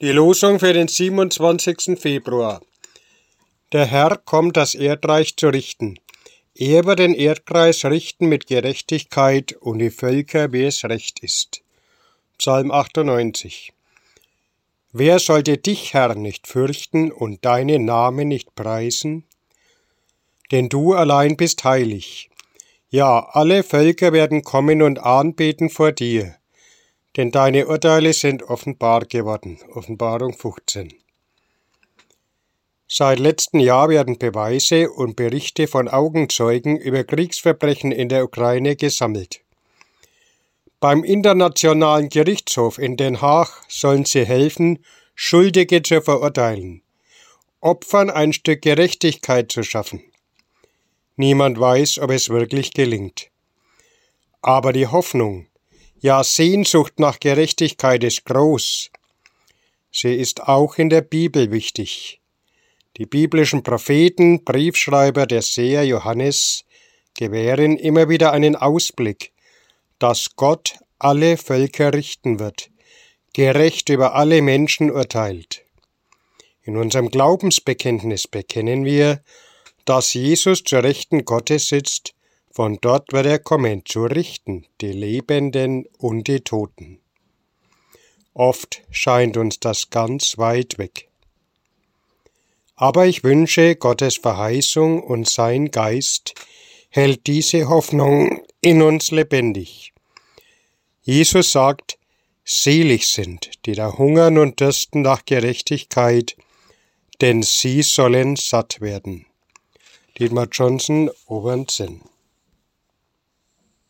Die Losung für den 27. Februar. Der Herr kommt, das Erdreich zu richten. Er wird den Erdkreis richten mit Gerechtigkeit und die Völker, wie es recht ist. Psalm 98. Wer sollte dich, Herr, nicht fürchten und deinen Namen nicht preisen? Denn du allein bist heilig. Ja, alle Völker werden kommen und anbeten vor dir denn deine Urteile sind offenbar geworden. Offenbarung 15. Seit letztem Jahr werden Beweise und Berichte von Augenzeugen über Kriegsverbrechen in der Ukraine gesammelt. Beim Internationalen Gerichtshof in Den Haag sollen sie helfen, Schuldige zu verurteilen, Opfern ein Stück Gerechtigkeit zu schaffen. Niemand weiß, ob es wirklich gelingt. Aber die Hoffnung, ja, Sehnsucht nach Gerechtigkeit ist groß. Sie ist auch in der Bibel wichtig. Die biblischen Propheten, Briefschreiber der Seher Johannes gewähren immer wieder einen Ausblick, dass Gott alle Völker richten wird, gerecht über alle Menschen urteilt. In unserem Glaubensbekenntnis bekennen wir, dass Jesus zur Rechten Gottes sitzt von dort wird er kommen, zu richten die Lebenden und die Toten. Oft scheint uns das ganz weit weg. Aber ich wünsche, Gottes Verheißung und sein Geist hält diese Hoffnung in uns lebendig. Jesus sagt, Selig sind, die da hungern und dürsten nach Gerechtigkeit, denn sie sollen satt werden. Dietmar Johnson, Obernsinn.